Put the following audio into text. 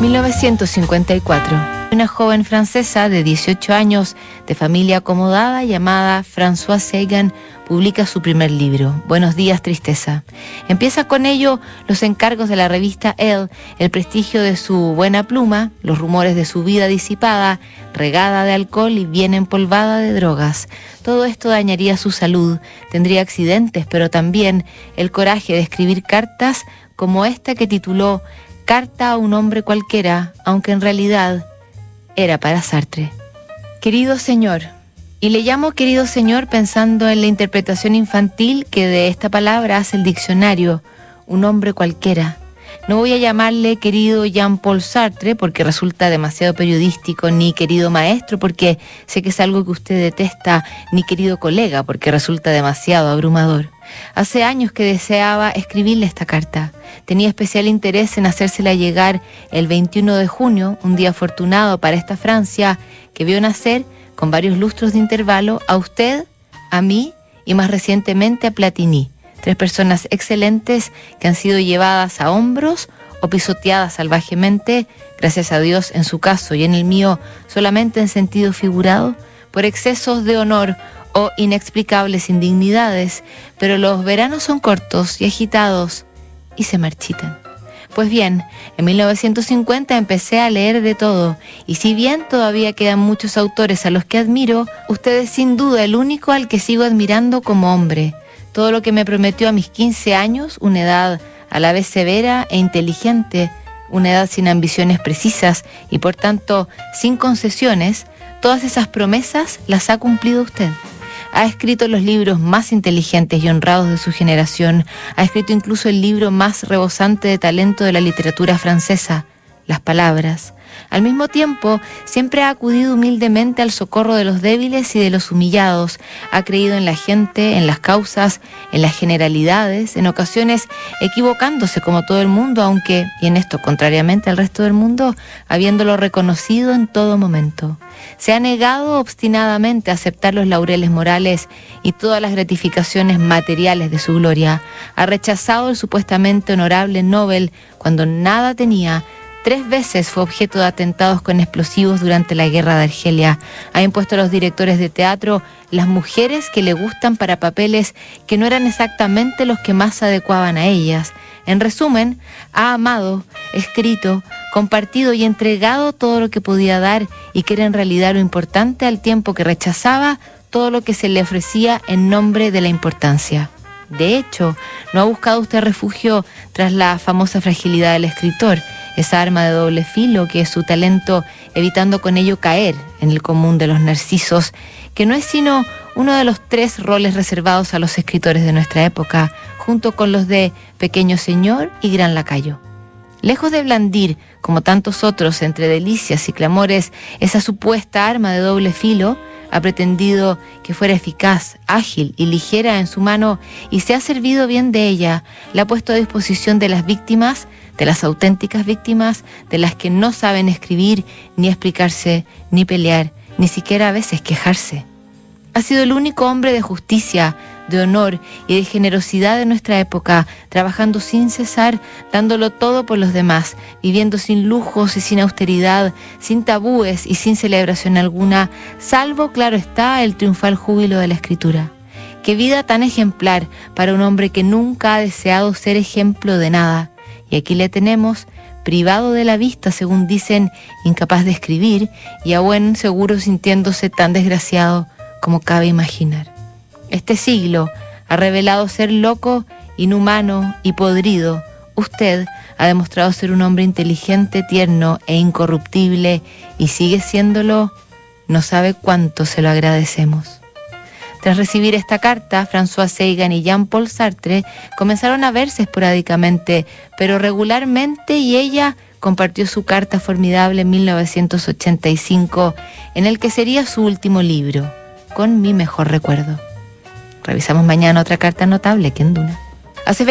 1954. Una joven francesa de 18 años, de familia acomodada, llamada Françoise Sagan, publica su primer libro, Buenos días, tristeza. Empieza con ello los encargos de la revista Elle, el prestigio de su buena pluma, los rumores de su vida disipada, regada de alcohol y bien empolvada de drogas. Todo esto dañaría su salud, tendría accidentes, pero también el coraje de escribir cartas como esta que tituló Carta a un hombre cualquiera, aunque en realidad era para Sartre. Querido señor, y le llamo querido señor pensando en la interpretación infantil que de esta palabra hace el diccionario, un hombre cualquiera. No voy a llamarle querido Jean-Paul Sartre porque resulta demasiado periodístico, ni querido maestro porque sé que es algo que usted detesta, ni querido colega porque resulta demasiado abrumador. Hace años que deseaba escribirle esta carta. Tenía especial interés en hacérsela llegar el 21 de junio, un día afortunado para esta Francia que vio nacer, con varios lustros de intervalo, a usted, a mí y más recientemente a Platini Tres personas excelentes que han sido llevadas a hombros o pisoteadas salvajemente, gracias a Dios en su caso y en el mío solamente en sentido figurado, por excesos de honor o inexplicables indignidades, pero los veranos son cortos y agitados y se marchitan. Pues bien, en 1950 empecé a leer de todo, y si bien todavía quedan muchos autores a los que admiro, usted es sin duda el único al que sigo admirando como hombre todo lo que me prometió a mis 15 años, una edad a la vez severa e inteligente, una edad sin ambiciones precisas y por tanto sin concesiones, todas esas promesas las ha cumplido usted. Ha escrito los libros más inteligentes y honrados de su generación, ha escrito incluso el libro más rebosante de talento de la literatura francesa, Las Palabras. Al mismo tiempo, siempre ha acudido humildemente al socorro de los débiles y de los humillados, ha creído en la gente, en las causas, en las generalidades, en ocasiones equivocándose como todo el mundo, aunque, y en esto contrariamente al resto del mundo, habiéndolo reconocido en todo momento. Se ha negado obstinadamente a aceptar los laureles morales y todas las gratificaciones materiales de su gloria. Ha rechazado el supuestamente honorable Nobel cuando nada tenía Tres veces fue objeto de atentados con explosivos durante la guerra de Argelia. Ha impuesto a los directores de teatro las mujeres que le gustan para papeles que no eran exactamente los que más adecuaban a ellas. En resumen, ha amado, escrito, compartido y entregado todo lo que podía dar y que era en realidad lo importante al tiempo que rechazaba todo lo que se le ofrecía en nombre de la importancia. De hecho, no ha buscado usted refugio tras la famosa fragilidad del escritor esa arma de doble filo que es su talento, evitando con ello caer en el común de los narcisos, que no es sino uno de los tres roles reservados a los escritores de nuestra época, junto con los de Pequeño Señor y Gran Lacayo. Lejos de blandir, como tantos otros, entre delicias y clamores, esa supuesta arma de doble filo, ha pretendido que fuera eficaz, ágil y ligera en su mano y se ha servido bien de ella, la ha puesto a disposición de las víctimas de las auténticas víctimas, de las que no saben escribir, ni explicarse, ni pelear, ni siquiera a veces quejarse. Ha sido el único hombre de justicia, de honor y de generosidad de nuestra época, trabajando sin cesar, dándolo todo por los demás, viviendo sin lujos y sin austeridad, sin tabúes y sin celebración alguna, salvo, claro está, el triunfal júbilo de la escritura. Qué vida tan ejemplar para un hombre que nunca ha deseado ser ejemplo de nada y aquí le tenemos privado de la vista, según dicen, incapaz de escribir y a buen seguro sintiéndose tan desgraciado como cabe imaginar. Este siglo ha revelado ser loco, inhumano y podrido. Usted ha demostrado ser un hombre inteligente, tierno e incorruptible y sigue siéndolo. No sabe cuánto se lo agradecemos. Tras recibir esta carta, François Sagan y Jean-Paul Sartre comenzaron a verse esporádicamente, pero regularmente y ella compartió su carta formidable en 1985, en el que sería su último libro, con mi mejor recuerdo. Revisamos mañana otra carta notable que en Duna.